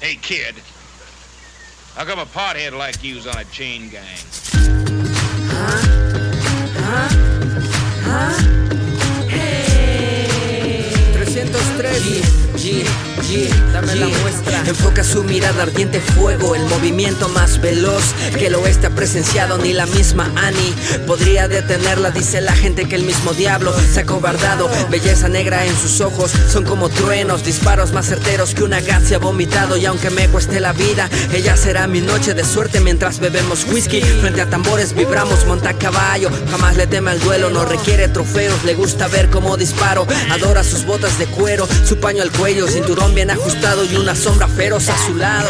Hey, kid. How come a pothead like you's on a chain gang? G, G, dame la muestra. Enfoca su mirada ardiente fuego, el movimiento más veloz que el oeste ha presenciado ni la misma Annie podría detenerla. Dice la gente que el mismo diablo se ha cobardado. Belleza negra en sus ojos son como truenos, disparos más certeros que una ha vomitado. Y aunque me cueste la vida, ella será mi noche de suerte mientras bebemos whisky. Frente a tambores vibramos, monta caballo. Jamás le teme al duelo, no requiere trofeos. Le gusta ver cómo disparo, adora sus botas de cuero, su paño al cuello, cinturón bien ajustado y una sombra feroz a su lado.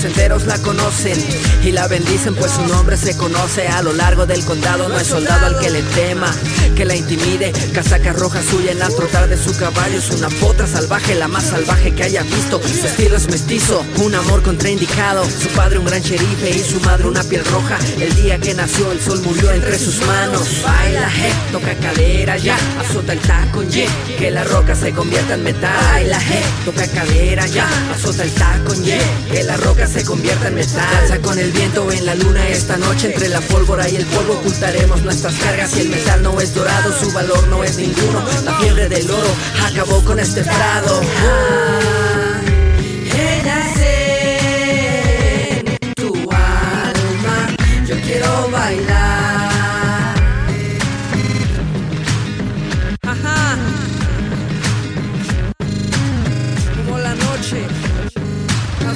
Pueblos enteros la conocen y la bendicen pues su nombre se conoce a lo largo del condado. No hay soldado al que le tema que la intimide. Casaca roja suya en al trotar de su caballo es una potra salvaje la más salvaje que haya visto. Su estilo es mestizo un amor contraindicado. Su padre un gran sherife y su madre una piel roja. El día que nació el sol murió entre sus manos. Baila je toca cadera ya azota el taco ye. Que la roca se convierta en metal. Baila je toca cadera ya azota el taco ye. Que la roca se convierta en metal. Con el viento en la luna esta noche entre la pólvora y el polvo ocultaremos nuestras cargas. Si el metal no es dorado, su valor no es ninguno. La fiebre del oro acabó con este prado.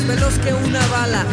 más veloz que una bala.